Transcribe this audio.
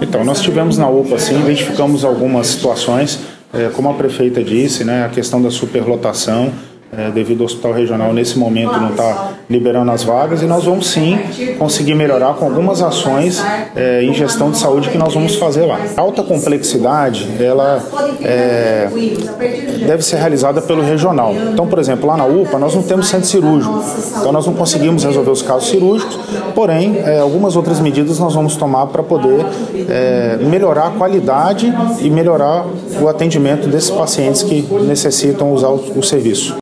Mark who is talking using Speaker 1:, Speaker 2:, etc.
Speaker 1: Então, nós tivemos na UPA, sim, identificamos algumas situações, é, como a prefeita disse, né, a questão da superlotação, é, devido ao hospital regional nesse momento não está liberando as vagas e nós vamos sim conseguir melhorar com algumas ações é, em gestão de saúde que nós vamos fazer lá. A alta complexidade ela é, deve ser realizada pelo regional. Então, por exemplo, lá na UPA nós não temos centro cirúrgico, então nós não conseguimos resolver os casos cirúrgicos, porém é, algumas outras medidas nós vamos tomar para poder é, melhorar a qualidade e melhorar o atendimento desses pacientes que necessitam usar o, o serviço.